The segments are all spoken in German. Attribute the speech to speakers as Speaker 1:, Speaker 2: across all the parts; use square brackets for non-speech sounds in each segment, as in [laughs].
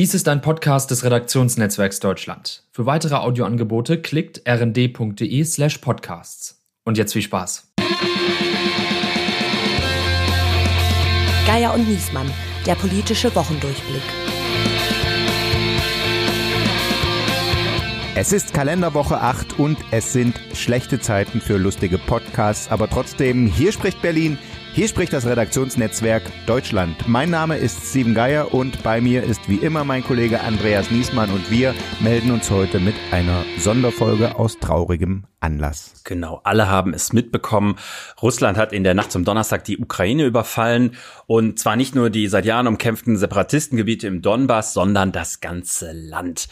Speaker 1: Dies ist ein Podcast des Redaktionsnetzwerks Deutschland. Für weitere Audioangebote klickt rnd.de slash podcasts. Und jetzt viel Spaß.
Speaker 2: Geier und Niesmann, der politische Wochendurchblick.
Speaker 3: Es ist Kalenderwoche 8 und es sind schlechte Zeiten für lustige Podcasts, aber trotzdem, hier spricht Berlin, hier spricht das Redaktionsnetzwerk Deutschland. Mein Name ist Steven Geier und bei mir ist wie immer mein Kollege Andreas Niesmann und wir melden uns heute mit einer Sonderfolge aus traurigem Anlass.
Speaker 4: Genau, alle haben es mitbekommen. Russland hat in der Nacht zum Donnerstag die Ukraine überfallen und zwar nicht nur die seit Jahren umkämpften Separatistengebiete im Donbass, sondern das ganze Land.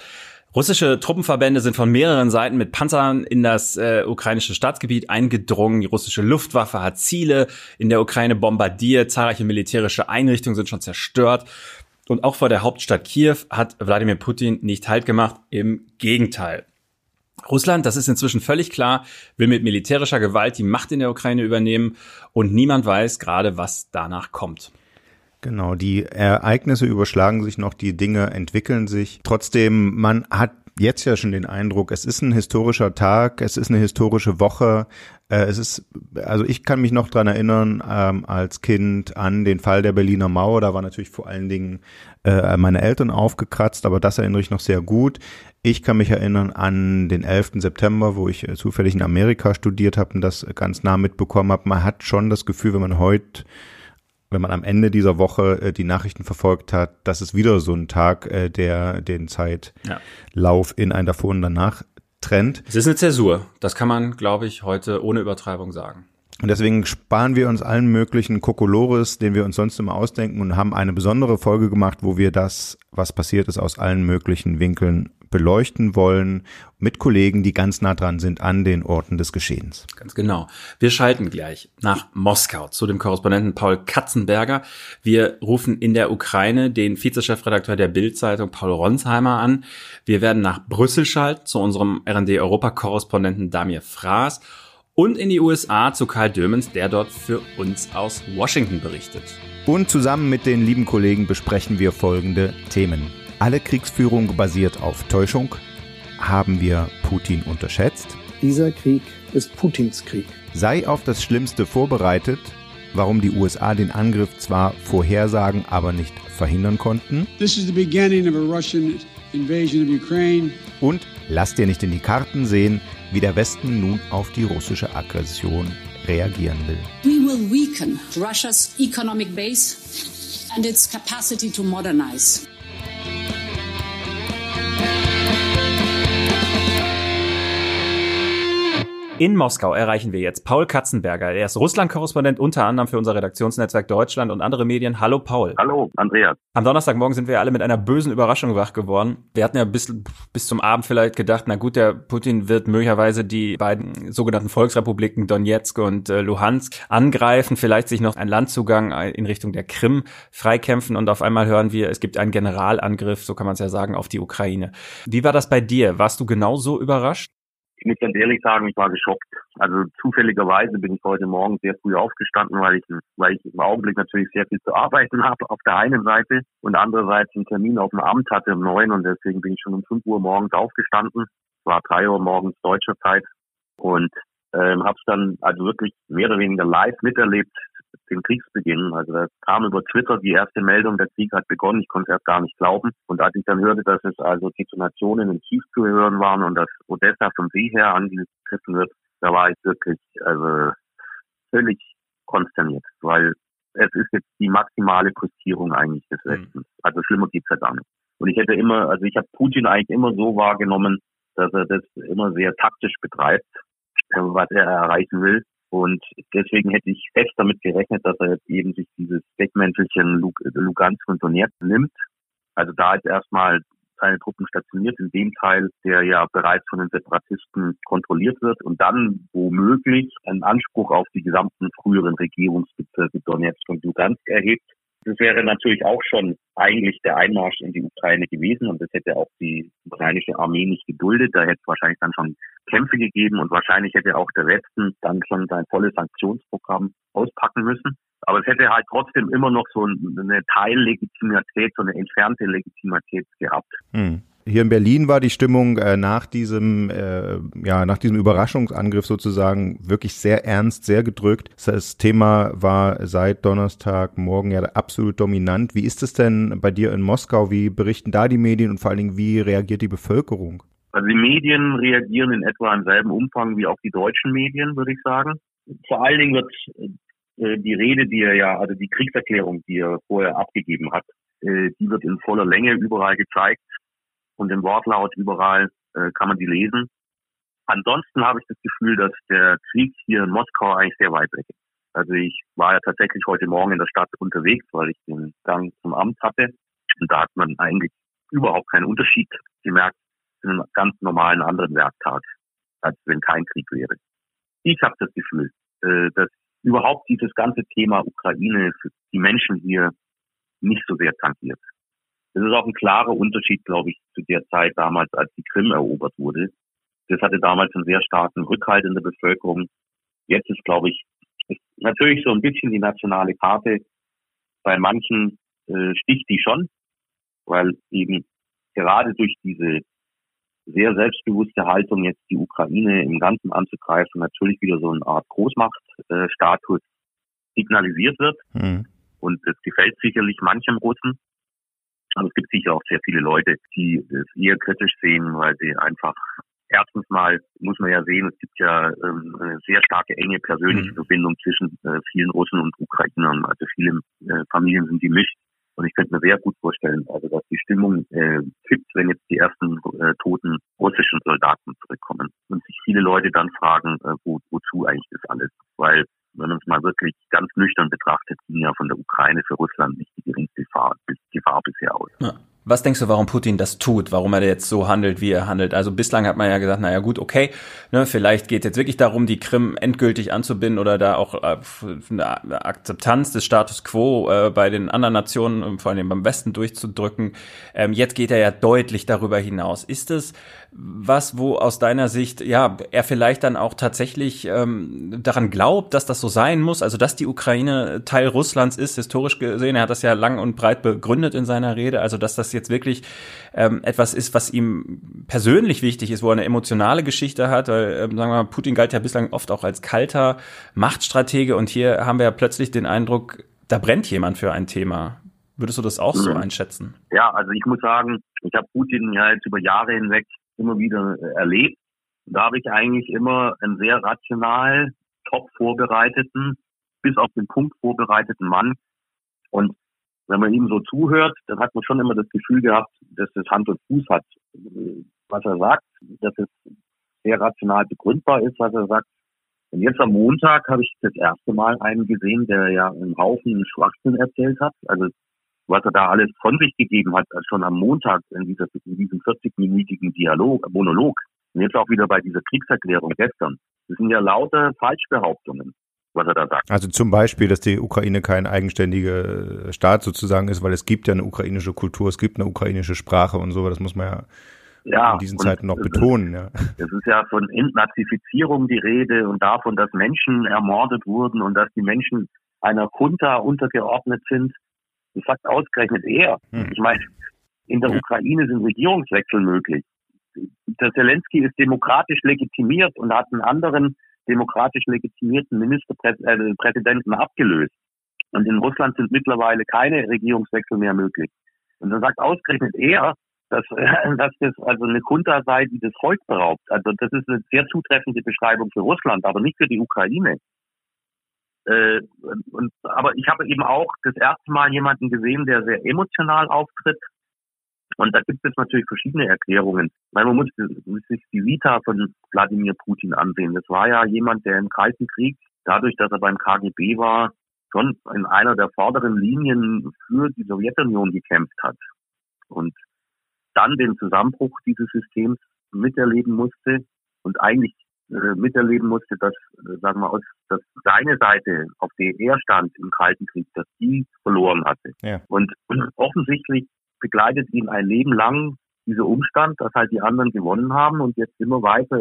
Speaker 4: Russische Truppenverbände sind von mehreren Seiten mit Panzern in das äh, ukrainische Staatsgebiet eingedrungen. Die russische Luftwaffe hat Ziele in der Ukraine bombardiert. Zahlreiche militärische Einrichtungen sind schon zerstört. Und auch vor der Hauptstadt Kiew hat Wladimir Putin nicht Halt gemacht. Im Gegenteil. Russland, das ist inzwischen völlig klar, will mit militärischer Gewalt die Macht in der Ukraine übernehmen und niemand weiß gerade, was danach kommt.
Speaker 3: Genau, die Ereignisse überschlagen sich noch, die Dinge entwickeln sich. Trotzdem, man hat jetzt ja schon den Eindruck, es ist ein historischer Tag, es ist eine historische Woche. Äh, es ist, also ich kann mich noch dran erinnern, ähm, als Kind an den Fall der Berliner Mauer. Da war natürlich vor allen Dingen äh, meine Eltern aufgekratzt, aber das erinnere ich noch sehr gut. Ich kann mich erinnern an den 11. September, wo ich äh, zufällig in Amerika studiert habe und das ganz nah mitbekommen habe. Man hat schon das Gefühl, wenn man heute wenn man am Ende dieser Woche äh, die Nachrichten verfolgt hat, das ist wieder so ein Tag, äh, der den Zeitlauf ja. in ein davor und danach trennt.
Speaker 4: Es ist eine Zäsur. Das kann man, glaube ich, heute ohne Übertreibung sagen.
Speaker 3: Und deswegen sparen wir uns allen möglichen Kokolores, den wir uns sonst immer ausdenken und haben eine besondere Folge gemacht, wo wir das, was passiert ist, aus allen möglichen Winkeln beleuchten wollen mit Kollegen, die ganz nah dran sind an den Orten des Geschehens.
Speaker 4: Ganz genau. Wir schalten gleich nach Moskau zu dem Korrespondenten Paul Katzenberger. Wir rufen in der Ukraine den Vizechefredakteur der Bild-Zeitung Paul Ronsheimer an. Wir werden nach Brüssel schalten zu unserem RND-Europa-Korrespondenten Damir Fraß und in die USA zu Karl Dömens, der dort für uns aus Washington berichtet.
Speaker 3: Und zusammen mit den lieben Kollegen besprechen wir folgende Themen. Alle Kriegsführung basiert auf Täuschung. Haben wir Putin unterschätzt?
Speaker 5: Dieser Krieg ist Putins Krieg.
Speaker 3: Sei auf das Schlimmste vorbereitet. Warum die USA den Angriff zwar vorhersagen, aber nicht verhindern konnten.
Speaker 6: This is the beginning of a Russian invasion of Ukraine.
Speaker 3: Und lass dir nicht in die Karten sehen, wie der Westen nun auf die russische Aggression reagieren will.
Speaker 7: We will weaken Russia's economic base and its capacity to modernize.
Speaker 4: In Moskau erreichen wir jetzt Paul Katzenberger. Er ist Russland-Korrespondent unter anderem für unser Redaktionsnetzwerk Deutschland und andere Medien. Hallo Paul.
Speaker 8: Hallo Andreas.
Speaker 4: Am Donnerstagmorgen sind wir alle mit einer bösen Überraschung wach geworden. Wir hatten ja bis, bis zum Abend vielleicht gedacht, na gut, der Putin wird möglicherweise die beiden sogenannten Volksrepubliken Donetsk und äh, Luhansk angreifen, vielleicht sich noch einen Landzugang in Richtung der Krim freikämpfen und auf einmal hören wir, es gibt einen Generalangriff, so kann man es ja sagen, auf die Ukraine. Wie war das bei dir? Warst du genauso überrascht?
Speaker 8: Ich muss ganz ehrlich sagen, ich war geschockt. Also zufälligerweise bin ich heute Morgen sehr früh aufgestanden, weil ich, weil ich im Augenblick natürlich sehr viel zu arbeiten [laughs] habe auf der einen Seite und andererseits einen Termin auf dem Amt hatte um neun und deswegen bin ich schon um fünf Uhr morgens aufgestanden. Es war drei Uhr morgens deutscher Zeit und ähm, habe es dann also wirklich mehr oder weniger live miterlebt, den Kriegsbeginn. Also da kam über Twitter die erste Meldung, der Krieg hat begonnen. Ich konnte erst gar nicht glauben. Und als ich dann hörte, dass es also Detonationen in Kiew zu hören waren und dass Odessa vom See her angegriffen wird, da war ich wirklich also völlig konsterniert, weil es ist jetzt die maximale Postierung eigentlich des mhm. Westens. Also schlimmer geht's ja gar nicht. Und ich hätte immer, also ich habe Putin eigentlich immer so wahrgenommen, dass er das immer sehr taktisch betreibt, was er erreichen will. Und deswegen hätte ich fest damit gerechnet, dass er jetzt eben sich dieses Deckmäntelchen Lugansk und Donetsk nimmt. Also da jetzt erstmal seine Truppen stationiert in dem Teil, der ja bereits von den Separatisten kontrolliert wird und dann womöglich einen Anspruch auf die gesamten früheren Regierungsbezirke Donetsk und Lugansk erhebt. Das wäre natürlich auch schon eigentlich der Einmarsch in die Ukraine gewesen und das hätte auch die ukrainische Armee nicht geduldet. Da hätte es wahrscheinlich dann schon Kämpfe gegeben und wahrscheinlich hätte auch der Westen dann schon sein volles Sanktionsprogramm auspacken müssen. Aber es hätte halt trotzdem immer noch so eine Teillegitimität, so eine entfernte Legitimität gehabt.
Speaker 3: Hm. Hier in Berlin war die Stimmung äh, nach diesem, äh, ja, nach diesem Überraschungsangriff sozusagen wirklich sehr ernst, sehr gedrückt. Das Thema war seit Donnerstagmorgen ja absolut dominant. Wie ist es denn bei dir in Moskau? Wie berichten da die Medien und vor allen Dingen, wie reagiert die Bevölkerung?
Speaker 8: Also die Medien reagieren in etwa im selben Umfang wie auch die deutschen Medien, würde ich sagen. Vor allen Dingen wird äh, die Rede, die er ja, also die Kriegserklärung, die er vorher abgegeben hat, äh, die wird in voller Länge überall gezeigt und im Wortlaut überall äh, kann man die lesen. Ansonsten habe ich das Gefühl, dass der Krieg hier in Moskau eigentlich sehr weit weg ist. Also ich war ja tatsächlich heute Morgen in der Stadt unterwegs, weil ich den Gang zum Amt hatte. Und da hat man eigentlich überhaupt keinen Unterschied gemerkt zu einem ganz normalen anderen Werktag, als wenn kein Krieg wäre. Ich habe das Gefühl, äh, dass überhaupt dieses ganze Thema Ukraine für die Menschen hier nicht so sehr tangiert. Das ist auch ein klarer Unterschied, glaube ich, zu der Zeit damals, als die Krim erobert wurde. Das hatte damals einen sehr starken Rückhalt in der Bevölkerung. Jetzt ist, glaube ich, ist natürlich so ein bisschen die nationale Karte. Bei manchen äh, sticht die schon, weil eben gerade durch diese sehr selbstbewusste Haltung, jetzt die Ukraine im Ganzen anzugreifen, natürlich wieder so eine Art Großmachtstatus signalisiert wird. Mhm. Und das gefällt sicherlich manchem Russen. Aber es gibt sicher auch sehr viele Leute, die es eher kritisch sehen, weil sie einfach erstens mal muss man ja sehen, es gibt ja ähm, eine sehr starke enge persönliche mhm. Verbindung zwischen äh, vielen Russen und Ukrainern. Also viele äh, Familien sind gemischt. Und ich könnte mir sehr gut vorstellen, also dass die Stimmung äh, kippt, wenn jetzt die ersten äh, toten russischen Soldaten zurückkommen. Und sich viele Leute dann fragen, äh, wo, wozu eigentlich das alles? Weil wenn man es mal wirklich ganz nüchtern betrachtet, ging ja von der Ukraine für Russland nicht die geringste Gefahr, Gefahr bisher aus. Ja.
Speaker 4: Was denkst du, warum Putin das tut? Warum er jetzt so handelt, wie er handelt? Also bislang hat man ja gesagt, naja gut, okay, ne, vielleicht geht es jetzt wirklich darum, die Krim endgültig anzubinden oder da auch äh, eine Akzeptanz des Status quo äh, bei den anderen Nationen, vor allem beim Westen durchzudrücken. Ähm, jetzt geht er ja deutlich darüber hinaus. Ist es was, wo aus deiner Sicht, ja, er vielleicht dann auch tatsächlich ähm, daran glaubt, dass das so sein muss, also dass die Ukraine Teil Russlands ist, historisch gesehen, er hat das ja lang und breit begründet in seiner Rede, also dass das jetzt wirklich ähm, etwas ist, was ihm persönlich wichtig ist, wo er eine emotionale Geschichte hat, weil, ähm, sagen wir mal, Putin galt ja bislang oft auch als kalter Machtstratege und hier haben wir ja plötzlich den Eindruck, da brennt jemand für ein Thema. Würdest du das auch so einschätzen?
Speaker 8: Ja, also ich muss sagen, ich habe Putin ja jetzt über Jahre hinweg immer wieder äh, erlebt. Da habe ich eigentlich immer einen sehr rational, top vorbereiteten, bis auf den Punkt vorbereiteten Mann. Und wenn man ihm so zuhört, dann hat man schon immer das Gefühl gehabt, dass es Hand und Fuß hat, was er sagt, dass es sehr rational begründbar ist, was er sagt. Und jetzt am Montag habe ich das erste Mal einen gesehen, der ja einen Haufen Schwachsinn erzählt hat. Also was er da alles von sich gegeben hat, schon am Montag in, dieser, in diesem 40-minütigen Dialog, Monolog. Und jetzt auch wieder bei dieser Kriegserklärung gestern. Das sind ja lauter Falschbehauptungen, was er da sagt.
Speaker 3: Also zum Beispiel, dass die Ukraine kein eigenständiger Staat sozusagen ist, weil es gibt ja eine ukrainische Kultur, es gibt eine ukrainische Sprache und so, das muss man ja ja, in diesen Zeiten noch betonen.
Speaker 8: ja. Es ist ja von Entnazifizierung die Rede und davon, dass Menschen ermordet wurden und dass die Menschen einer Junta untergeordnet sind. Das sagt ausgerechnet er. Hm. Ich meine, in der Ukraine sind Regierungswechsel möglich. Der Zelensky ist demokratisch legitimiert und hat einen anderen demokratisch legitimierten Ministerpräsidenten abgelöst. Und in Russland sind mittlerweile keine Regierungswechsel mehr möglich. Und dann sagt ausgerechnet er, dass, [laughs] dass das also eine Junta sei, die das Volk beraubt. Also das ist eine sehr zutreffende Beschreibung für Russland, aber nicht für die Ukraine. Äh, und, aber ich habe eben auch das erste Mal jemanden gesehen, der sehr emotional auftritt. Und da gibt es natürlich verschiedene Erklärungen. Man muss, muss sich die Vita von Wladimir Putin ansehen. Das war ja jemand, der im Kalten Krieg, dadurch, dass er beim KGB war, schon in einer der vorderen Linien für die Sowjetunion gekämpft hat. Und dann den Zusammenbruch dieses Systems miterleben musste und eigentlich äh, miterleben musste, dass, äh, sagen wir, aus, dass seine Seite, auf der er stand im Kalten Krieg, dass die verloren hatte. Ja. Und [clears throat] offensichtlich begleitet ihn ein Leben lang dieser Umstand, dass halt die anderen gewonnen haben und jetzt immer weiter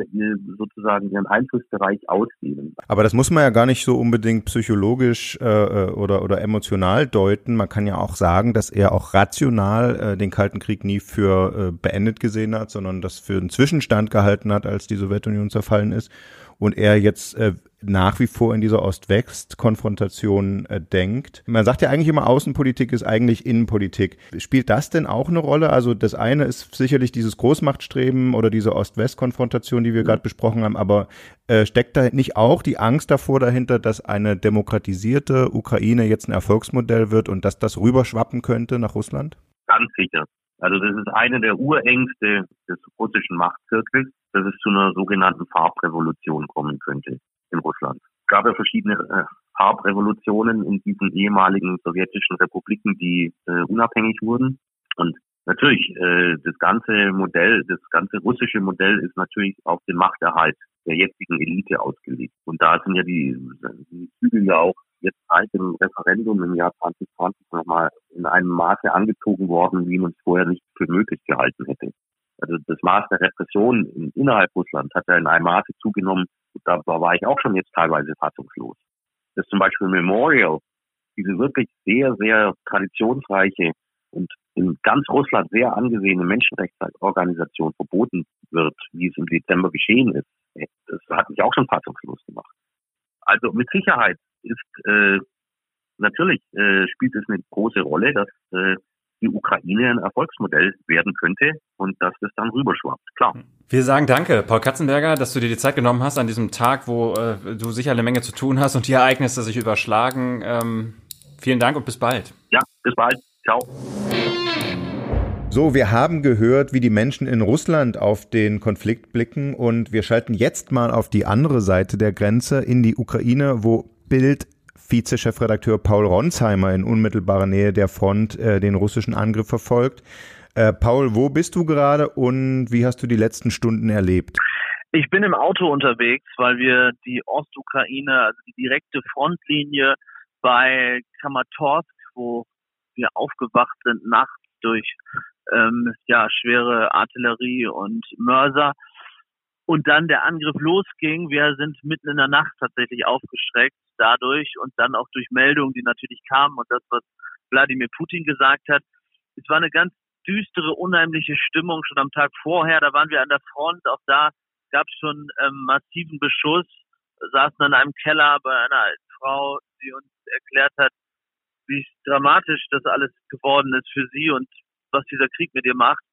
Speaker 8: sozusagen ihren Einflussbereich ausdehnen.
Speaker 3: Aber das muss man ja gar nicht so unbedingt psychologisch äh, äh, oder, oder emotional deuten. Man kann ja auch sagen, dass er auch rational äh, den Kalten Krieg nie für äh, beendet gesehen hat, sondern das für einen Zwischenstand gehalten hat, als die Sowjetunion zerfallen ist und er jetzt äh, nach wie vor in dieser Ost-West-Konfrontation äh, denkt. Man sagt ja eigentlich immer, Außenpolitik ist eigentlich Innenpolitik. Spielt das denn auch eine Rolle? Also das eine ist sicherlich dieses Großmachtstreben oder diese Ost-West-Konfrontation, die wir gerade besprochen haben, aber äh, steckt da nicht auch die Angst davor dahinter, dass eine demokratisierte Ukraine jetzt ein Erfolgsmodell wird und dass das rüberschwappen könnte nach Russland?
Speaker 8: Ganz sicher. Also das ist eine der Urängste des russischen Machtzirkels, dass es zu einer sogenannten Farbrevolution kommen könnte in Russland. Es gab ja verschiedene äh, Farbrevolutionen in diesen ehemaligen sowjetischen Republiken, die äh, unabhängig wurden. Und natürlich, äh, das ganze Modell, das ganze russische Modell ist natürlich auf den Machterhalt der jetzigen Elite ausgelegt. Und da sind ja die, die Zügel ja auch jetzt seit dem Referendum im Jahr 2020 nochmal in einem Maße angezogen worden, wie man es vorher nicht für möglich gehalten hätte. Also das Maß der Repression innerhalb Russlands hat ja in einem Maße zugenommen, da war ich auch schon jetzt teilweise fassungslos. Das zum Beispiel Memorial, diese wirklich sehr, sehr traditionsreiche und in ganz Russland sehr angesehene Menschenrechtsorganisation verboten wird, wie es im Dezember geschehen ist. Das hat mich auch schon fassungslos gemacht. Also mit Sicherheit ist äh, natürlich äh, spielt es eine große Rolle, dass äh, die Ukraine ein Erfolgsmodell werden könnte und dass das dann rüberschwappt. Klar.
Speaker 4: Wir sagen danke, Paul Katzenberger, dass du dir die Zeit genommen hast an diesem Tag, wo äh, du sicher eine Menge zu tun hast und die Ereignisse sich überschlagen. Ähm, vielen Dank und bis bald.
Speaker 8: Ja, bis bald. Ciao.
Speaker 3: So, wir haben gehört, wie die Menschen in Russland auf den Konflikt blicken und wir schalten jetzt mal auf die andere Seite der Grenze in die Ukraine, wo Bild Vize-Chefredakteur Paul Ronsheimer in unmittelbarer Nähe der Front äh, den russischen Angriff verfolgt. Äh, Paul, wo bist du gerade und wie hast du die letzten Stunden erlebt?
Speaker 9: Ich bin im Auto unterwegs, weil wir die Ostukraine, also die direkte Frontlinie bei Kramatorsk, wo wir aufgewacht sind nachts durch ähm, ja, schwere Artillerie und Mörser, und dann der Angriff losging. Wir sind mitten in der Nacht tatsächlich aufgeschreckt dadurch und dann auch durch Meldungen, die natürlich kamen und das, was Wladimir Putin gesagt hat. Es war eine ganz düstere, unheimliche Stimmung schon am Tag vorher. Da waren wir an der Front. Auch da gab es schon ähm, massiven Beschuss. Saßen in einem Keller bei einer alten Frau, die uns erklärt hat, wie dramatisch das alles geworden ist für sie und was dieser Krieg mit ihr macht.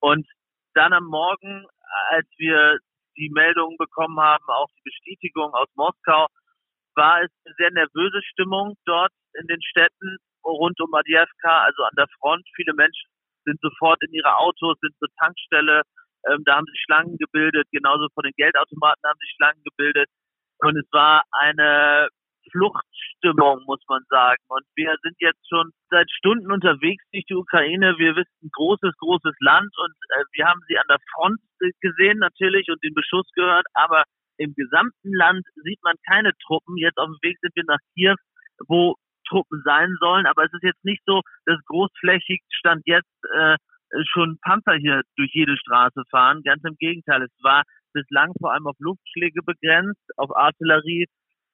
Speaker 9: Und dann am Morgen, als wir die Meldungen bekommen haben, auch die Bestätigung aus Moskau, war es eine sehr nervöse Stimmung dort in den Städten rund um Adjevka, also an der Front. Viele Menschen sind sofort in ihre Autos, sind zur Tankstelle. Ähm, da haben sich Schlangen gebildet, genauso vor den Geldautomaten haben sich Schlangen gebildet. Und es war eine Fluchtstimmung, muss man sagen. Und wir sind jetzt schon seit Stunden unterwegs durch die Ukraine. Wir wissen, großes, großes Land und äh, wir haben sie an der Front gesehen natürlich und den Beschuss gehört, aber im gesamten Land sieht man keine Truppen. Jetzt auf dem Weg sind wir nach Kiew, wo Truppen sein sollen, aber es ist jetzt nicht so, dass großflächig stand jetzt äh, schon Panzer hier durch jede Straße fahren. Ganz im Gegenteil, es war bislang vor allem auf Luftschläge begrenzt, auf Artillerie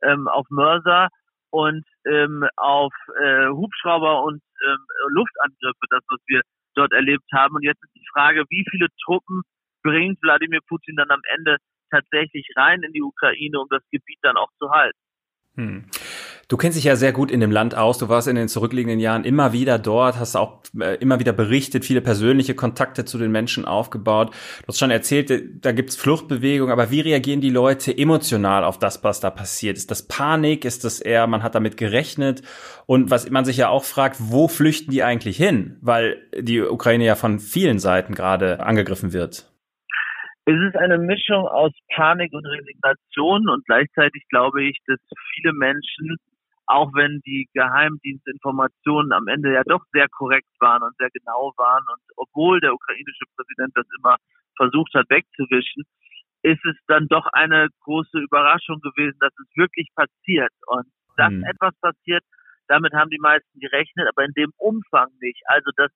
Speaker 9: ähm, auf Mörser und ähm, auf äh, Hubschrauber und ähm, Luftangriffe, das, was wir dort erlebt haben. Und jetzt ist die Frage, wie viele Truppen bringt Wladimir Putin dann am Ende tatsächlich rein in die Ukraine, um das Gebiet dann auch zu halten.
Speaker 4: Hm. Du kennst dich ja sehr gut in dem Land aus. Du warst in den zurückliegenden Jahren immer wieder dort, hast auch äh, immer wieder berichtet, viele persönliche Kontakte zu den Menschen aufgebaut. Du hast schon erzählt, äh, da gibt's Fluchtbewegungen, aber wie reagieren die Leute emotional auf das, was da passiert? Ist das Panik? Ist das eher, man hat damit gerechnet? Und was man sich ja auch fragt, wo flüchten die eigentlich hin? Weil die Ukraine ja von vielen Seiten gerade angegriffen wird.
Speaker 9: Es ist eine Mischung aus Panik und Resignation und gleichzeitig glaube ich, dass viele Menschen auch wenn die Geheimdienstinformationen am Ende ja doch sehr korrekt waren und sehr genau waren und obwohl der ukrainische Präsident das immer versucht hat wegzuwischen, ist es dann doch eine große Überraschung gewesen, dass es wirklich passiert. Und dass mhm. etwas passiert, damit haben die meisten gerechnet, aber in dem Umfang nicht. Also, dass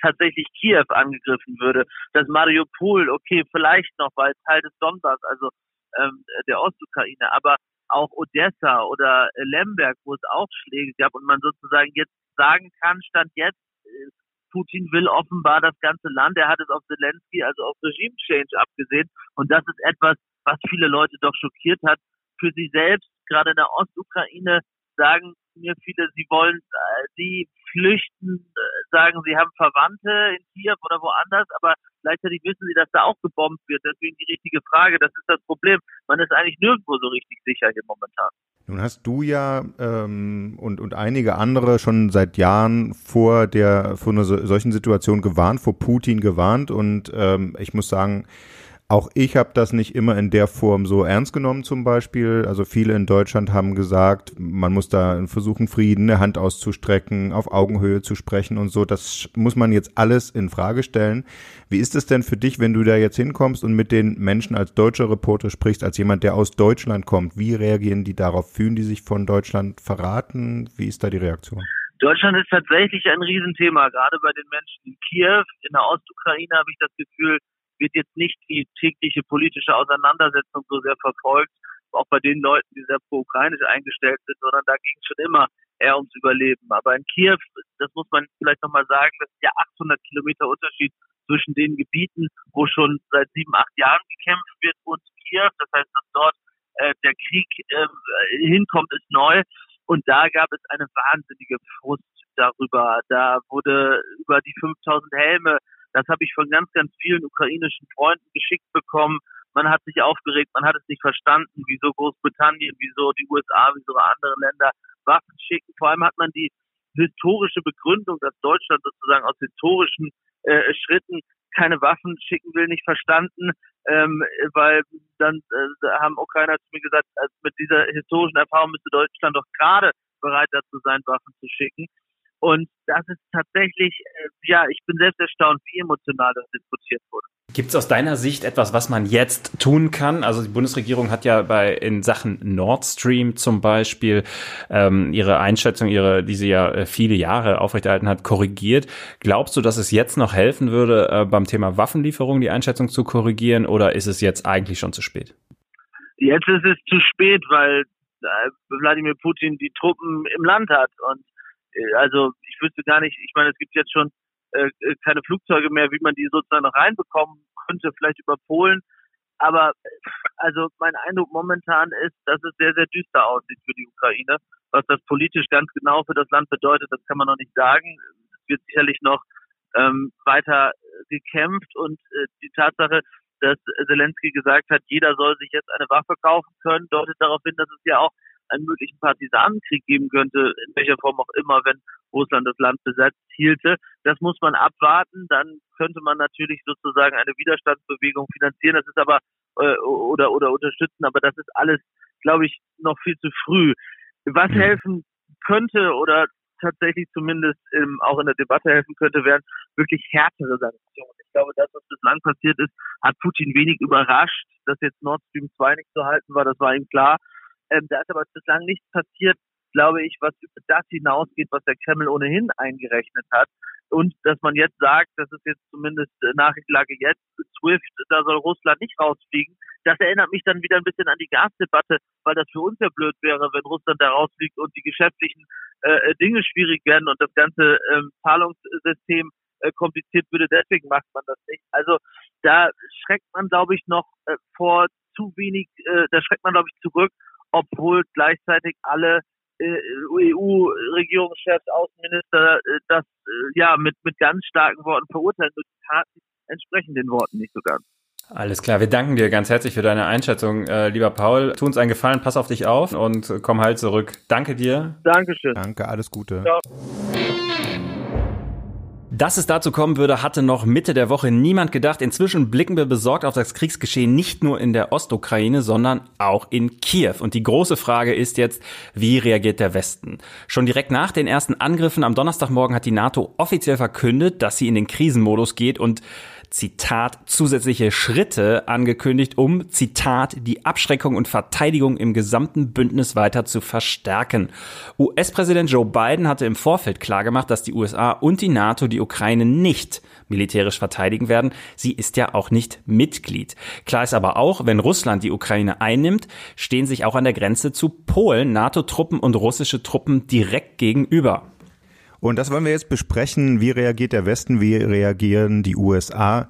Speaker 9: tatsächlich Kiew angegriffen würde, dass Mariupol, okay, vielleicht noch, weil Teil des Donbass, also ähm, der Ostukraine, aber auch Odessa oder Lemberg, wo es auch Schläge gab und man sozusagen jetzt sagen kann, stand jetzt, äh, Putin will offenbar das ganze Land, er hat es auf Zelensky, also auf Regime Change abgesehen und das ist etwas, was viele Leute doch schockiert hat. Für sie selbst, gerade in der Ostukraine, sagen mir viele, sie wollen, äh, sie flüchten, äh, sagen, sie haben Verwandte in Kiew oder woanders, aber gleichzeitig wissen sie, dass da auch gebombt wird. Deswegen die richtige Frage, das ist das Problem. Man ist eigentlich nirgendwo so richtig sicher hier momentan.
Speaker 3: Nun hast du ja ähm, und, und einige andere schon seit Jahren vor der vor einer solchen Situation gewarnt, vor Putin gewarnt und ähm, ich muss sagen, auch ich habe das nicht immer in der Form so ernst genommen zum Beispiel. Also viele in Deutschland haben gesagt, man muss da versuchen, Frieden, eine Hand auszustrecken, auf Augenhöhe zu sprechen und so. Das muss man jetzt alles in Frage stellen. Wie ist es denn für dich, wenn du da jetzt hinkommst und mit den Menschen als deutscher Reporter sprichst, als jemand, der aus Deutschland kommt? Wie reagieren die darauf? Fühlen die sich von Deutschland verraten? Wie ist da die Reaktion?
Speaker 9: Deutschland ist tatsächlich ein Riesenthema, gerade bei den Menschen in Kiew. In der Ostukraine habe ich das Gefühl, wird jetzt nicht die tägliche politische Auseinandersetzung so sehr verfolgt, auch bei den Leuten, die sehr pro-ukrainisch eingestellt sind, sondern da ging es schon immer eher ums Überleben. Aber in Kiew, das muss man vielleicht nochmal sagen, das ist ja 800 Kilometer Unterschied zwischen den Gebieten, wo schon seit sieben, acht Jahren gekämpft wird und Kiew. Das heißt, dass dort äh, der Krieg äh, hinkommt, ist neu. Und da gab es eine wahnsinnige Frust darüber. Da wurde über die 5000 Helme das habe ich von ganz, ganz vielen ukrainischen Freunden geschickt bekommen. Man hat sich aufgeregt, man hat es nicht verstanden, wieso Großbritannien, wieso die USA, wieso andere Länder Waffen schicken. Vor allem hat man die historische Begründung, dass Deutschland sozusagen aus historischen äh, Schritten keine Waffen schicken will, nicht verstanden, ähm, weil dann äh, haben Ukrainer zu mir gesagt, also mit dieser historischen Erfahrung müsste Deutschland doch gerade bereit dazu sein, Waffen zu schicken. Und das ist tatsächlich, äh, ja, ich bin selbst erstaunt, wie emotional das diskutiert wurde.
Speaker 4: Gibt es aus deiner Sicht etwas, was man jetzt tun kann? Also die Bundesregierung hat ja bei in Sachen Nord Stream zum Beispiel ähm, ihre Einschätzung, ihre, die sie ja äh, viele Jahre aufrechterhalten hat, korrigiert. Glaubst du, dass es jetzt noch helfen würde, äh, beim Thema Waffenlieferung die Einschätzung zu korrigieren, oder ist es jetzt eigentlich schon zu spät?
Speaker 9: Jetzt ist es zu spät, weil äh, Wladimir Putin die Truppen im Land hat und also ich wüsste gar nicht, ich meine, es gibt jetzt schon äh, äh, keine Flugzeuge mehr, wie man die sozusagen noch reinbekommen könnte, vielleicht über Polen. Aber also mein Eindruck momentan ist, dass es sehr, sehr düster aussieht für die Ukraine. Was das politisch ganz genau für das Land bedeutet, das kann man noch nicht sagen. Es wird sicherlich noch ähm, weiter gekämpft und äh, die Tatsache, dass Zelensky gesagt hat, jeder soll sich jetzt eine Waffe kaufen können, deutet darauf hin, dass es ja auch einen möglichen Partisanenkrieg geben könnte, in welcher Form auch immer, wenn Russland das Land besetzt hielte. Das muss man abwarten. Dann könnte man natürlich sozusagen eine Widerstandsbewegung finanzieren. Das ist aber äh, oder oder unterstützen, aber das ist alles, glaube ich, noch viel zu früh. Was mhm. helfen könnte oder tatsächlich zumindest ähm, auch in der Debatte helfen könnte, wären wirklich härtere Sanktionen. Ich glaube, das, was bislang passiert ist, hat Putin wenig überrascht, dass jetzt Nord Stream 2 nicht zu halten war. Das war ihm klar. Ähm, da ist aber bislang nichts passiert, glaube ich, was über das hinausgeht, was der Kreml ohnehin eingerechnet hat. Und dass man jetzt sagt, das ist jetzt zumindest äh, Nachrichtenlage jetzt, SWIFT, da soll Russland nicht rausfliegen. Das erinnert mich dann wieder ein bisschen an die Gasdebatte, weil das für uns ja blöd wäre, wenn Russland da rausfliegt und die geschäftlichen äh, äh Dinge schwierig werden und das ganze ähm, Zahlungssystem äh, kompliziert würde. Deswegen macht man das nicht. Also da schreckt man, glaube ich, noch äh, vor zu wenig, äh, da schreckt man, glaube ich, zurück obwohl gleichzeitig alle äh, EU-Regierungschefs, Außenminister äh, das äh, ja mit, mit ganz starken Worten verurteilen. Nur die Taten entsprechen den Worten nicht so ganz.
Speaker 4: Alles klar, wir danken dir ganz herzlich für deine Einschätzung, äh, lieber Paul. Tu uns einen Gefallen, pass auf dich auf und komm halt zurück. Danke dir.
Speaker 9: Dankeschön.
Speaker 3: Danke, alles Gute.
Speaker 9: Ciao.
Speaker 4: Dass es dazu kommen würde, hatte noch Mitte der Woche niemand gedacht. Inzwischen blicken wir besorgt auf das Kriegsgeschehen nicht nur in der Ostukraine, sondern auch in Kiew. Und die große Frage ist jetzt, wie reagiert der Westen? Schon direkt nach den ersten Angriffen am Donnerstagmorgen hat die NATO offiziell verkündet, dass sie in den Krisenmodus geht und Zitat, zusätzliche Schritte angekündigt, um, Zitat, die Abschreckung und Verteidigung im gesamten Bündnis weiter zu verstärken. US-Präsident Joe Biden hatte im Vorfeld klargemacht, dass die USA und die NATO die Ukraine nicht militärisch verteidigen werden. Sie ist ja auch nicht Mitglied. Klar ist aber auch, wenn Russland die Ukraine einnimmt, stehen sich auch an der Grenze zu Polen NATO-Truppen und russische Truppen direkt gegenüber.
Speaker 3: Und das wollen wir jetzt besprechen. Wie reagiert der Westen? Wie reagieren die USA?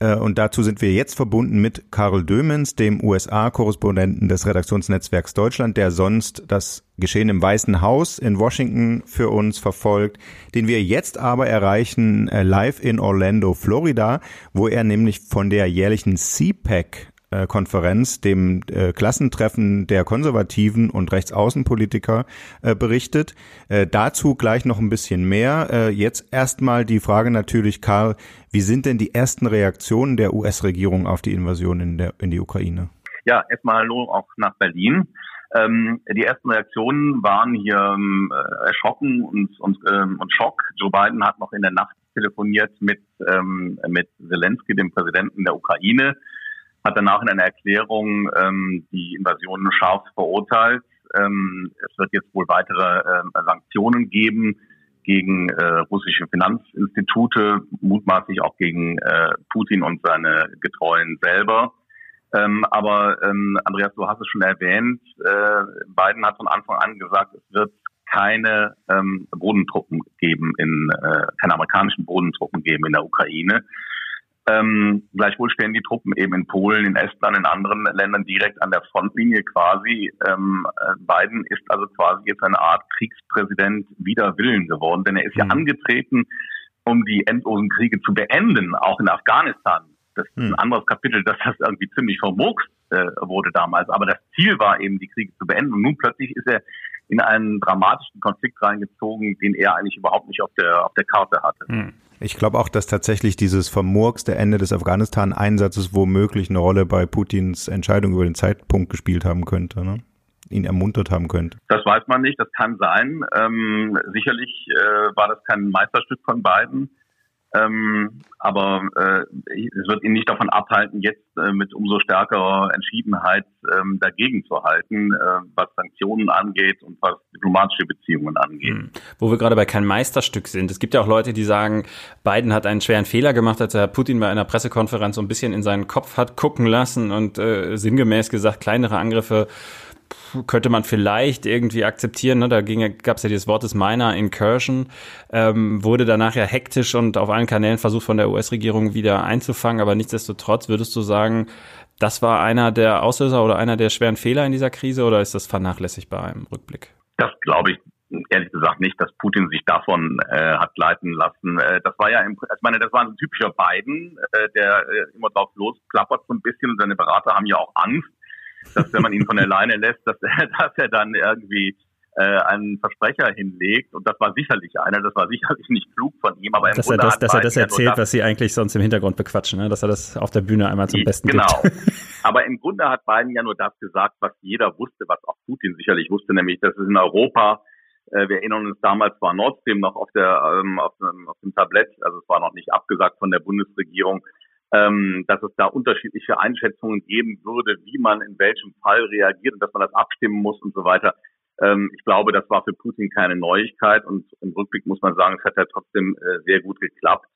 Speaker 3: Äh, und dazu sind wir jetzt verbunden mit Karl Dömens, dem USA-Korrespondenten des Redaktionsnetzwerks Deutschland, der sonst das Geschehen im Weißen Haus in Washington für uns verfolgt, den wir jetzt aber erreichen äh, live in Orlando, Florida, wo er nämlich von der jährlichen CPAC Konferenz, dem äh, Klassentreffen der Konservativen und Rechtsaußenpolitiker äh, berichtet. Äh, dazu gleich noch ein bisschen mehr. Äh, jetzt erstmal die Frage natürlich, Karl, wie sind denn die ersten Reaktionen der US-Regierung auf die Invasion in, der, in die Ukraine?
Speaker 10: Ja, erstmal Hallo auch nach Berlin. Ähm, die ersten Reaktionen waren hier ähm, erschrocken und, und, ähm, und Schock. Joe Biden hat noch in der Nacht telefoniert mit, ähm, mit Zelensky, dem Präsidenten der Ukraine, hat danach in einer Erklärung ähm, die Invasion scharf verurteilt. Ähm, es wird jetzt wohl weitere äh, Sanktionen geben gegen äh, russische Finanzinstitute, mutmaßlich auch gegen äh, Putin und seine Getreuen selber. Ähm, aber ähm, Andreas, du hast es schon erwähnt, äh, Biden hat von Anfang an gesagt, es wird keine ähm, Bodentruppen geben in äh, keine amerikanischen Bodentruppen geben in der Ukraine. Ähm, gleichwohl stehen die Truppen eben in Polen, in Estland, in anderen Ländern direkt an der Frontlinie quasi. Ähm, äh, Biden ist also quasi jetzt eine Art Kriegspräsident wider Willen geworden, denn er ist mhm. ja angetreten, um die endlosen Kriege zu beenden, auch in Afghanistan. Das ist ein mhm. anderes Kapitel, dass das irgendwie ziemlich vermurkst äh, wurde damals. Aber das Ziel war eben, die Kriege zu beenden. Und nun plötzlich ist er in einen dramatischen Konflikt reingezogen, den er eigentlich überhaupt nicht auf der, auf der Karte hatte. Mhm.
Speaker 3: Ich glaube auch, dass tatsächlich dieses vermurkste Ende des Afghanistan-Einsatzes womöglich eine Rolle bei Putins Entscheidung über den Zeitpunkt gespielt haben könnte, ne? ihn ermuntert haben könnte.
Speaker 10: Das weiß man nicht, das kann sein. Ähm, sicherlich äh, war das kein Meisterstück von beiden. Ähm, aber äh, es wird ihn nicht davon abhalten, jetzt äh, mit umso stärkerer Entschiedenheit ähm, dagegen zu halten, äh, was Sanktionen angeht und was diplomatische Beziehungen angeht. Hm.
Speaker 4: Wo wir gerade bei kein Meisterstück sind. Es gibt ja auch Leute, die sagen, Biden hat einen schweren Fehler gemacht, als er Putin bei einer Pressekonferenz so ein bisschen in seinen Kopf hat gucken lassen und äh, sinngemäß gesagt, kleinere Angriffe könnte man vielleicht irgendwie akzeptieren. Ne? Da gab es ja dieses Wort des Minor Incursion, ähm, wurde danach ja hektisch und auf allen Kanälen versucht von der US-Regierung wieder einzufangen. Aber nichtsdestotrotz würdest du sagen, das war einer der Auslöser oder einer der schweren Fehler in dieser Krise oder ist das vernachlässigbar im Rückblick?
Speaker 10: Das glaube ich ehrlich gesagt nicht, dass Putin sich davon äh, hat leiten lassen. Äh, das war ja, im, ich meine, das war ein typischer Biden, äh, der äh, immer drauf losklappert so ein bisschen und seine Berater haben ja auch Angst dass wenn man ihn von der Leine lässt, dass er, [laughs] dass er dann irgendwie äh, einen Versprecher hinlegt. Und das war sicherlich einer, das war sicherlich nicht klug von ihm. Aber im
Speaker 4: dass
Speaker 10: Grunde
Speaker 4: er das, dass er das erzählt, das, was sie eigentlich sonst im Hintergrund bequatschen, ne? dass er das auf der Bühne einmal zum Besten
Speaker 10: genau.
Speaker 4: gibt.
Speaker 10: Genau. [laughs] Aber im Grunde hat Biden ja nur das gesagt, was jeder wusste, was auch Putin sicherlich wusste, nämlich, dass es in Europa äh, wir erinnern uns damals war Nord Stream noch auf der ähm, auf, dem, auf dem Tablett, also es war noch nicht abgesagt von der Bundesregierung ähm, dass es da unterschiedliche Einschätzungen geben würde, wie man in welchem Fall reagiert und dass man das abstimmen muss und so weiter. Ähm, ich glaube, das war für Putin keine Neuigkeit und im Rückblick muss man sagen, es hat ja trotzdem äh, sehr gut geklappt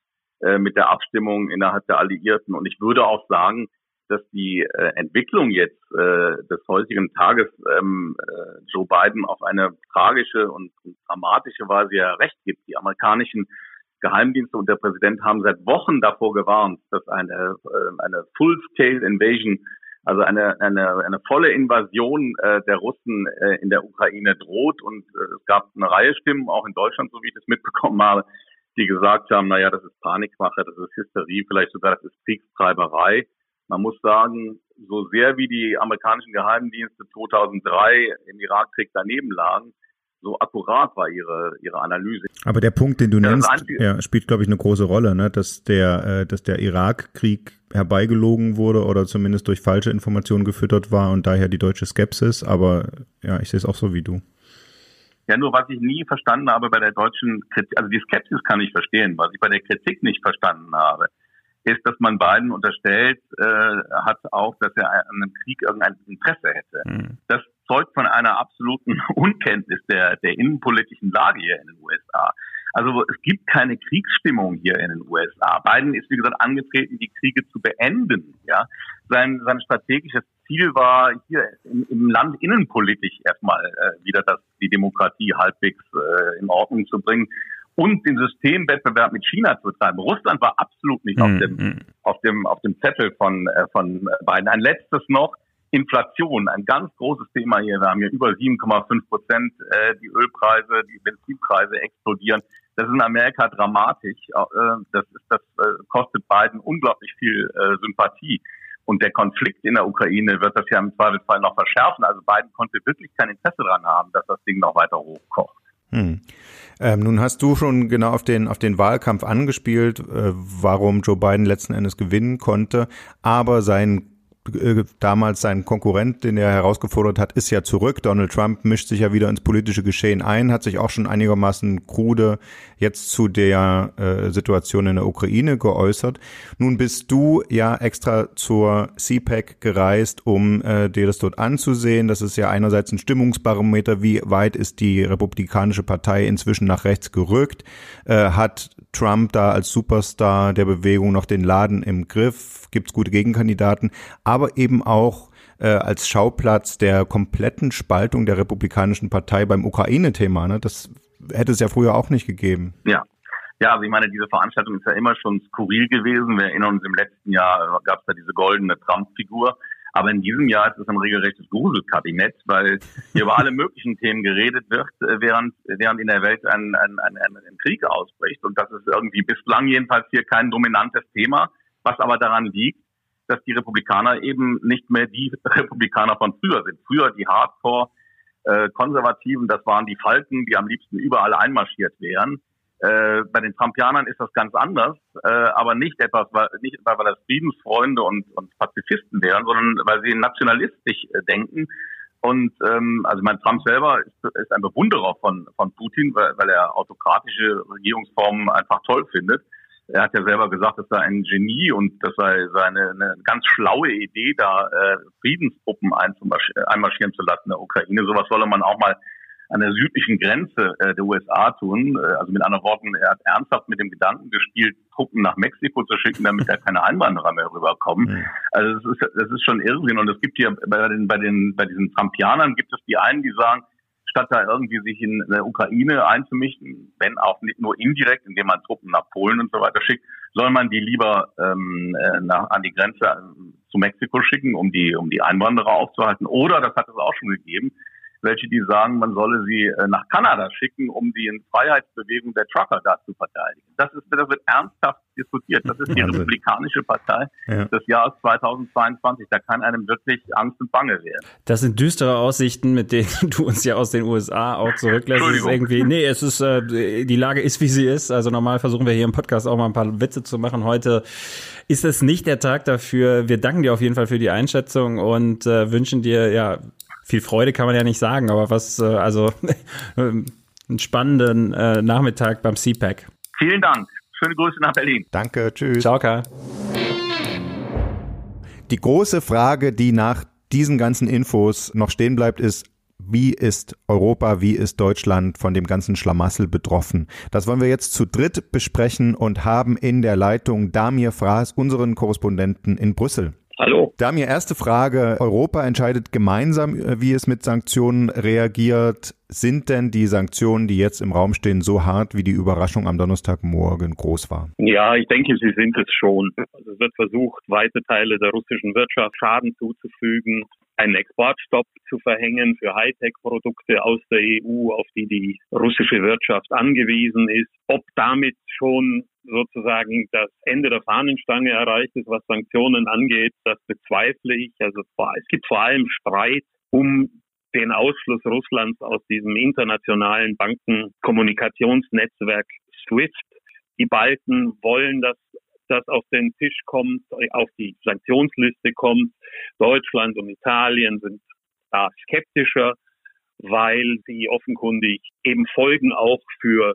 Speaker 10: äh, mit der Abstimmung innerhalb der Alliierten. Und ich würde auch sagen, dass die äh, Entwicklung jetzt äh, des heutigen Tages ähm, äh, Joe Biden auf eine tragische und, und dramatische Weise ja recht gibt. Die amerikanischen Geheimdienste und der Präsident haben seit Wochen davor gewarnt, dass eine, äh, eine Full-Scale Invasion, also eine, eine, eine volle Invasion äh, der Russen äh, in der Ukraine droht. Und äh, es gab eine Reihe Stimmen, auch in Deutschland, so wie ich das mitbekommen habe, die gesagt haben, naja, das ist Panikmache, das ist Hysterie, vielleicht sogar das ist Kriegstreiberei. Man muss sagen, so sehr wie die amerikanischen Geheimdienste 2003 im Irakkrieg daneben lagen, so akkurat war ihre ihre Analyse.
Speaker 3: Aber der Punkt, den du ja, nennst, ja, spielt glaube ich eine große Rolle, ne? dass der äh, dass der Irakkrieg herbeigelogen wurde oder zumindest durch falsche Informationen gefüttert war und daher die deutsche Skepsis. Aber ja, ich sehe es auch so wie du.
Speaker 10: Ja, nur was ich nie verstanden habe bei der deutschen Kritik, also die Skepsis kann ich verstehen, was ich bei der Kritik nicht verstanden habe, ist, dass man Biden unterstellt äh, hat auch, dass er an einem Krieg irgendein Interesse hätte. Mhm. Das zeugt von einer absoluten [laughs] Unkenntnis der, der innenpolitischen Lage hier in den USA. Also es gibt keine Kriegsstimmung hier in den USA. Biden ist, wie gesagt, angetreten, die Kriege zu beenden. Ja, sein, sein strategisches Ziel war, hier im, im Land innenpolitisch erstmal äh, wieder das, die Demokratie halbwegs äh, in Ordnung zu bringen und den Systemwettbewerb mit China zu treiben. Russland war absolut nicht mhm. auf dem mhm. auf dem auf dem Zettel von äh, von Biden. Ein letztes noch Inflation, ein ganz großes Thema hier. Wir haben hier über 7,5 Prozent äh, die Ölpreise, die Benzinpreise explodieren. Das ist in Amerika dramatisch. Äh, das, ist, das äh, kostet Biden unglaublich viel äh, Sympathie. Und der Konflikt in der Ukraine wird das ja im Zweifelsfall noch verschärfen. Also Biden konnte wirklich kein Interesse daran haben, dass das Ding noch weiter hochkocht. Hm.
Speaker 3: Ähm, nun hast du schon genau auf den, auf den Wahlkampf angespielt, äh, warum Joe Biden letzten Endes gewinnen konnte. Aber sein äh, damals sein Konkurrent, den er herausgefordert hat, ist ja zurück. Donald Trump mischt sich ja wieder ins politische Geschehen ein, hat sich auch schon einigermaßen krude jetzt zu der äh, Situation in der Ukraine geäußert. Nun bist du ja extra zur CPAC gereist, um äh, dir das dort anzusehen. Das ist ja einerseits ein Stimmungsbarometer, wie weit ist die Republikanische Partei inzwischen nach rechts gerückt, äh, hat Trump da als Superstar der Bewegung noch den Laden im Griff, gibt es gute Gegenkandidaten, aber eben auch äh, als Schauplatz der kompletten Spaltung der Republikanischen Partei beim Ukraine-Thema. Ne? Das hätte es ja früher auch nicht gegeben.
Speaker 10: Ja. Ja, also ich meine, diese Veranstaltung ist ja immer schon skurril gewesen. Wir erinnern uns, im letzten Jahr gab es da diese goldene Trump-Figur. Aber in diesem Jahr ist es ein regelrechtes Gruselkabinett, weil hier über alle [laughs] möglichen Themen geredet wird, äh, während, während in der Welt ein, ein, ein, ein Krieg ausbricht. Und das ist irgendwie bislang jedenfalls hier kein dominantes Thema, was aber daran liegt, dass die Republikaner eben nicht mehr die [laughs] Republikaner von früher sind. Früher die Hardcore äh, Konservativen, das waren die Falken, die am liebsten überall einmarschiert wären. Äh, bei den Trumpianern ist das ganz anders, äh, aber nicht etwas, weil, nicht weil das Friedensfreunde und, und Pazifisten wären, sondern weil sie nationalistisch äh, denken. Und ähm, also mein Trump selber ist, ist ein Bewunderer von, von Putin, weil, weil er autokratische Regierungsformen einfach toll findet. Er hat ja selber gesagt, es sei ein Genie und das sei seine eine ganz schlaue Idee, da äh, Friedenstruppen einmarschieren zu lassen in der Ukraine. Sowas solle man auch mal an der südlichen Grenze äh, der USA tun. Äh, also mit anderen Worten, er hat ernsthaft mit dem Gedanken gespielt, Truppen nach Mexiko zu schicken, damit da keine Einwanderer mehr rüberkommen. Mhm. Also das ist, das ist schon Irrsinn. Und es gibt hier bei den, bei den, bei diesen Trumpianern gibt es die einen, die sagen, statt irgendwie sich in der Ukraine einzumischen, wenn auch nicht nur indirekt, indem man Truppen nach Polen und so weiter schickt, soll man die lieber ähm, äh, nach, an die Grenze äh, zu Mexiko schicken, um die, um die Einwanderer aufzuhalten. Oder, das hat es auch schon gegeben, welche, die sagen, man solle sie äh, nach Kanada schicken, um die Freiheitsbewegung der Trucker da zu verteidigen. Das, ist, das wird ernsthaft diskutiert. Das ist die Wahnsinn. Republikanische Partei ja. des Jahres 2022. Da kann einem wirklich Angst und Bange werden.
Speaker 4: Das sind düstere Aussichten, mit denen [laughs] du uns ja aus den USA auch zurücklässt. Es ist irgendwie, nee, es ist, äh, die Lage ist, wie sie ist. Also normal versuchen wir hier im Podcast auch mal ein paar Witze zu machen. Heute ist es nicht der Tag dafür. Wir danken dir auf jeden Fall für die Einschätzung und äh, wünschen dir ja viel Freude kann man ja nicht sagen, aber was, äh, also [laughs] einen spannenden äh, Nachmittag beim CPAC.
Speaker 10: Vielen Dank. Schöne Grüße nach Berlin.
Speaker 3: Danke, tschüss.
Speaker 4: Ciao, Karl.
Speaker 3: Die große Frage, die nach diesen ganzen Infos noch stehen bleibt, ist, wie ist Europa, wie ist Deutschland von dem ganzen Schlamassel betroffen? Das wollen wir jetzt zu dritt besprechen und haben in der Leitung Damir Fraß, unseren Korrespondenten in Brüssel.
Speaker 11: Hallo.
Speaker 3: Damir, erste Frage. Europa entscheidet gemeinsam, äh, wie es mit Sanktionen reagiert. Sind denn die Sanktionen, die jetzt im Raum stehen, so hart, wie die Überraschung am Donnerstagmorgen groß war?
Speaker 11: Ja, ich denke, sie sind es schon. Also es wird versucht, weite Teile der russischen Wirtschaft Schaden zuzufügen, einen Exportstopp zu verhängen für Hightech-Produkte aus der EU, auf die die russische Wirtschaft angewiesen ist. Ob damit schon sozusagen das Ende der Fahnenstange erreicht ist, was Sanktionen angeht, das bezweifle ich. Also es gibt vor allem Streit um den Ausschluss Russlands aus diesem internationalen Bankenkommunikationsnetzwerk SWIFT. Die Balten wollen, dass das auf den Tisch kommt, auf die Sanktionsliste kommt. Deutschland und Italien sind da skeptischer, weil sie offenkundig eben Folgen auch für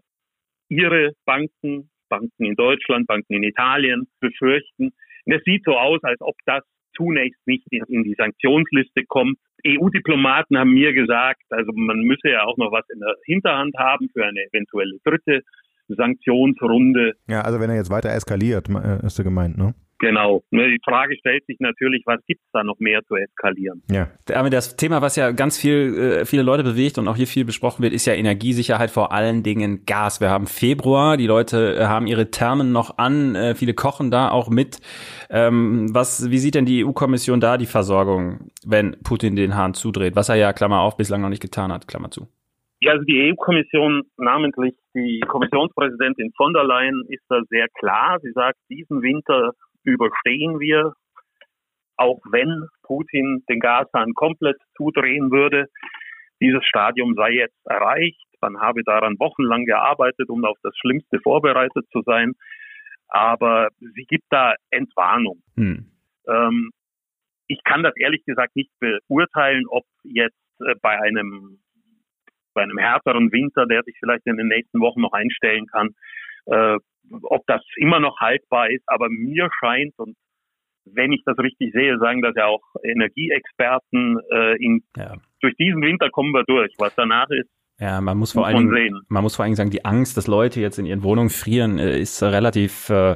Speaker 11: ihre Banken Banken in Deutschland, Banken in Italien befürchten. Und es sieht so aus, als ob das zunächst nicht in die Sanktionsliste kommt. EU-Diplomaten haben mir gesagt, also man müsse ja auch noch was in der Hinterhand haben für eine eventuelle dritte Sanktionsrunde.
Speaker 3: Ja, also wenn er jetzt weiter eskaliert, äh, ist er gemeint, ne?
Speaker 11: Genau. Die Frage stellt sich natürlich, was gibt es da noch mehr zu eskalieren?
Speaker 4: Ja. Aber das Thema, was ja ganz viel, äh, viele Leute bewegt und auch hier viel besprochen wird, ist ja Energiesicherheit, vor allen Dingen Gas. Wir haben Februar, die Leute äh, haben ihre Thermen noch an, äh, viele kochen da auch mit. Ähm, was, wie sieht denn die EU-Kommission da die Versorgung, wenn Putin den Hahn zudreht? Was er ja, Klammer auf, bislang noch nicht getan hat, Klammer zu.
Speaker 11: Ja, also die EU-Kommission, namentlich die Kommissionspräsidentin von der Leyen, ist da sehr klar. Sie sagt, diesen Winter überstehen wir, auch wenn Putin den Gashahn komplett zudrehen würde. Dieses Stadium sei jetzt erreicht. Man habe daran wochenlang gearbeitet, um auf das Schlimmste vorbereitet zu sein. Aber sie gibt da Entwarnung. Hm. Ähm, ich kann das ehrlich gesagt nicht beurteilen, ob jetzt äh, bei einem bei einem härteren Winter, der sich vielleicht in den nächsten Wochen noch einstellen kann, äh, ob das immer noch haltbar ist, aber mir scheint, und wenn ich das richtig sehe, sagen das ja auch Energieexperten, äh, in, ja. durch diesen Winter kommen wir durch. Was danach ist,
Speaker 4: ja, man muss vor allen Dingen, man muss vor allen Dingen sagen, die Angst, dass Leute jetzt in ihren Wohnungen frieren, äh, ist relativ, äh,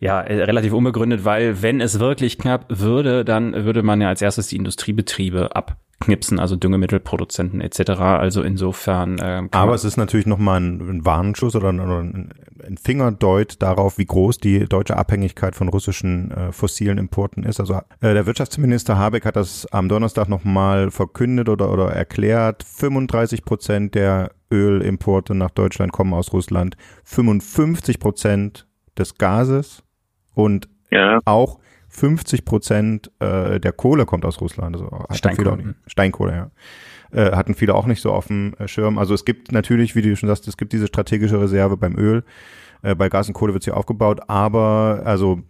Speaker 4: ja, relativ unbegründet, weil wenn es wirklich knapp würde, dann würde man ja als erstes die Industriebetriebe ab knipsen, also Düngemittelproduzenten etc. Also insofern.
Speaker 3: Äh, Aber es ist natürlich nochmal ein, ein Warnschuss oder ein, ein Fingerdeut darauf, wie groß die deutsche Abhängigkeit von russischen äh, fossilen Importen ist. Also äh, der Wirtschaftsminister Habeck hat das am Donnerstag nochmal verkündet oder, oder erklärt. 35 Prozent der Ölimporte nach Deutschland kommen aus Russland. 55 Prozent des Gases und ja. auch 50 Prozent äh, der Kohle kommt aus Russland. Also Steinkohle. Steinkohle, ja. Äh, hatten viele auch nicht so auf dem äh, Schirm. Also es gibt natürlich, wie du schon sagst, es gibt diese strategische Reserve beim Öl. Äh, bei Gas und Kohle wird sie aufgebaut, aber also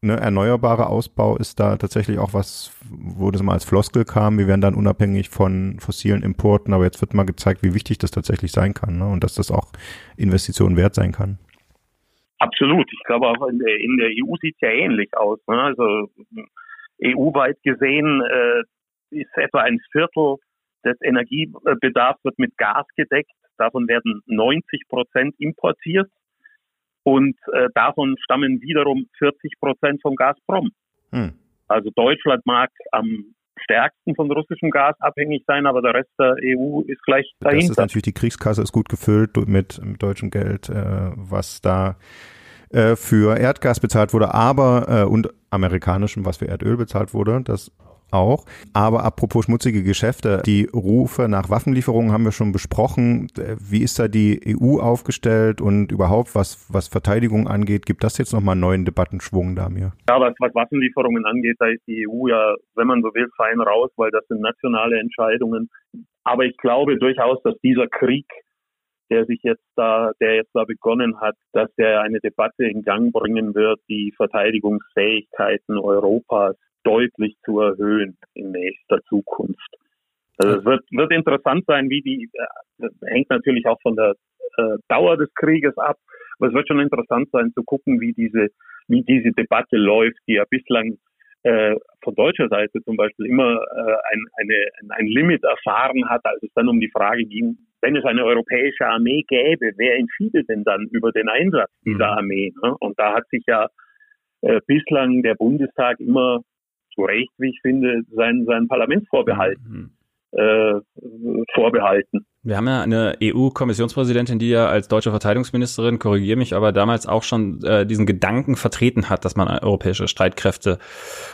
Speaker 3: ne, erneuerbarer Ausbau ist da tatsächlich auch was, wo das mal als Floskel kam. Wir werden dann unabhängig von fossilen Importen, aber jetzt wird mal gezeigt, wie wichtig das tatsächlich sein kann ne, und dass das auch Investitionen wert sein kann.
Speaker 11: Absolut. Ich glaube auch in der, in der EU sieht es ja ähnlich aus. Ne? Also EU-weit gesehen äh, ist etwa ein Viertel des Energiebedarfs wird mit Gas gedeckt. Davon werden 90 Prozent importiert und äh, davon stammen wiederum 40 Prozent von Gazprom. Hm. Also Deutschland mag am stärksten von russischem Gas abhängig sein, aber der Rest der EU ist gleich dahinter.
Speaker 3: Das ist natürlich, die Kriegskasse ist gut gefüllt mit, mit deutschem Geld, äh, was da äh, für Erdgas bezahlt wurde, aber äh, und amerikanischem, was für Erdöl bezahlt wurde. Das auch. Aber apropos schmutzige Geschäfte, die Rufe nach Waffenlieferungen haben wir schon besprochen. Wie ist da die EU aufgestellt und überhaupt, was, was Verteidigung angeht, gibt das jetzt nochmal einen neuen Debattenschwung da mir?
Speaker 11: Ja, was, was Waffenlieferungen angeht, da ist die EU ja, wenn man so will, fein raus, weil das sind nationale Entscheidungen. Aber ich glaube durchaus, dass dieser Krieg der sich jetzt da, der jetzt da begonnen hat, dass er eine Debatte in Gang bringen wird, die Verteidigungsfähigkeiten Europas deutlich zu erhöhen in nächster Zukunft. Also es wird, wird interessant sein, wie die, äh, hängt natürlich auch von der äh, Dauer des Krieges ab, aber es wird schon interessant sein zu gucken, wie diese, wie diese Debatte läuft, die ja bislang äh, von deutscher Seite zum Beispiel immer äh, ein, eine, ein Limit erfahren hat, als es dann um die Frage ging, wenn es eine europäische Armee gäbe, wer entschiede denn dann über den Einsatz dieser mhm. Armee? Ne? Und da hat sich ja bislang der Bundestag immer zu Recht, wie ich finde, sein, sein Parlamentsvorbehalt mhm. äh, vorbehalten.
Speaker 4: Wir haben ja eine EU-Kommissionspräsidentin, die ja als deutsche Verteidigungsministerin, korrigiere mich, aber damals auch schon äh, diesen Gedanken vertreten hat, dass man europäische Streitkräfte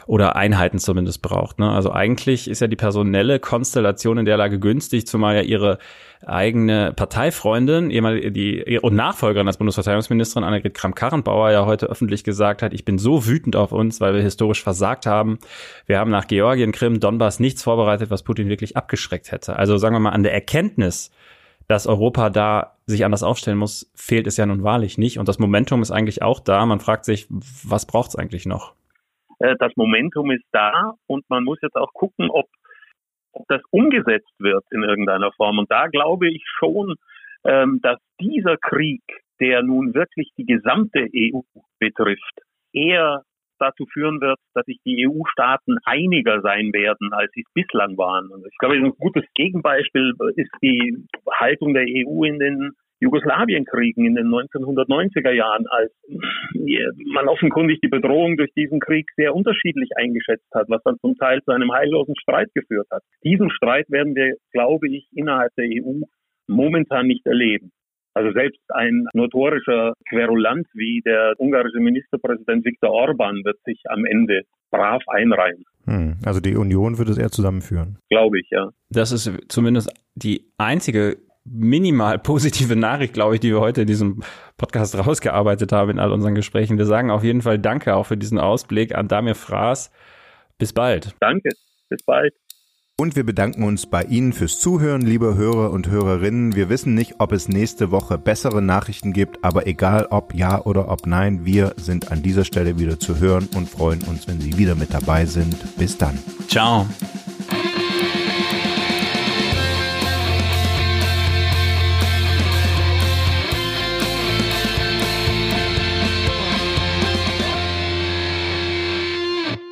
Speaker 4: oder Einheiten zumindest braucht. Ne? Also eigentlich ist ja die personelle Konstellation in der Lage günstig, zumal ja ihre eigene Parteifreundin, die und Nachfolgerin als Bundesverteidigungsministerin Annegret Kramp-Karrenbauer ja heute öffentlich gesagt hat, ich bin so wütend auf uns, weil wir historisch versagt haben. Wir haben nach Georgien, Krim, Donbass nichts vorbereitet, was Putin wirklich abgeschreckt hätte. Also sagen wir mal an der Erkenntnis, dass Europa da sich anders aufstellen muss, fehlt es ja nun wahrlich nicht. Und das Momentum ist eigentlich auch da. Man fragt sich, was braucht es eigentlich noch?
Speaker 11: Äh, das Momentum ist da und man muss jetzt auch gucken, ob ob das umgesetzt wird in irgendeiner Form. Und da glaube ich schon, ähm, dass dieser Krieg der nun wirklich die gesamte EU betrifft, eher dazu führen wird, dass sich die EU-Staaten einiger sein werden, als sie es bislang waren. Und ich glaube, ein gutes Gegenbeispiel ist die Haltung der EU in den Jugoslawienkriegen in den 1990er Jahren, als man offenkundig die Bedrohung durch diesen Krieg sehr unterschiedlich eingeschätzt hat, was dann zum Teil zu einem heillosen Streit geführt hat. Diesen Streit werden wir, glaube ich, innerhalb der EU momentan nicht erleben. Also selbst ein notorischer Querulant wie der ungarische Ministerpräsident Viktor Orban wird sich am Ende brav einreihen.
Speaker 3: Hm, also die Union wird es eher zusammenführen.
Speaker 11: Glaube ich, ja.
Speaker 4: Das ist zumindest die einzige minimal positive Nachricht, glaube ich, die wir heute in diesem Podcast [laughs] rausgearbeitet haben in all unseren Gesprächen. Wir sagen auf jeden Fall Danke auch für diesen Ausblick an Damir Fraß. Bis bald.
Speaker 11: Danke. Bis bald.
Speaker 3: Und wir bedanken uns bei Ihnen fürs Zuhören, liebe Hörer und Hörerinnen. Wir wissen nicht, ob es nächste Woche bessere Nachrichten gibt, aber egal ob ja oder ob nein, wir sind an dieser Stelle wieder zu hören und freuen uns, wenn Sie wieder mit dabei sind. Bis dann.
Speaker 4: Ciao.